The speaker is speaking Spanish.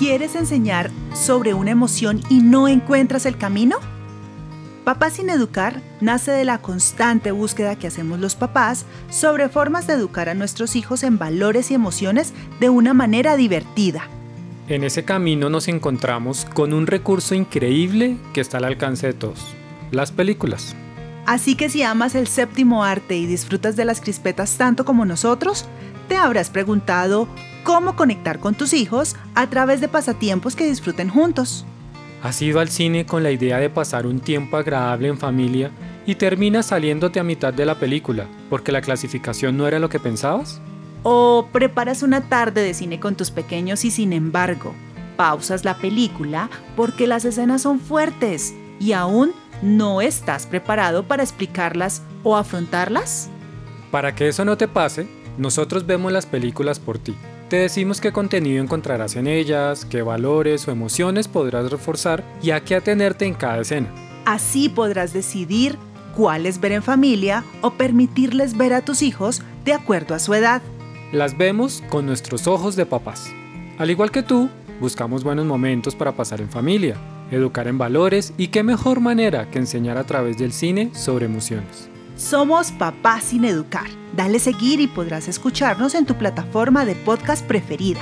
¿Quieres enseñar sobre una emoción y no encuentras el camino? Papás sin educar nace de la constante búsqueda que hacemos los papás sobre formas de educar a nuestros hijos en valores y emociones de una manera divertida. En ese camino nos encontramos con un recurso increíble que está al alcance de todos, las películas. Así que si amas el séptimo arte y disfrutas de las crispetas tanto como nosotros, te habrás preguntado cómo conectar con tus hijos a través de pasatiempos que disfruten juntos. ¿Has ido al cine con la idea de pasar un tiempo agradable en familia y terminas saliéndote a mitad de la película porque la clasificación no era lo que pensabas? ¿O preparas una tarde de cine con tus pequeños y sin embargo pausas la película porque las escenas son fuertes y aún no estás preparado para explicarlas o afrontarlas? Para que eso no te pase, nosotros vemos las películas por ti te decimos qué contenido encontrarás en ellas, qué valores o emociones podrás reforzar y a qué atenerte en cada escena. Así podrás decidir cuáles ver en familia o permitirles ver a tus hijos de acuerdo a su edad. Las vemos con nuestros ojos de papás. Al igual que tú, buscamos buenos momentos para pasar en familia, educar en valores y qué mejor manera que enseñar a través del cine sobre emociones. Somos Papás sin Educar. Dale seguir y podrás escucharnos en tu plataforma de podcast preferida.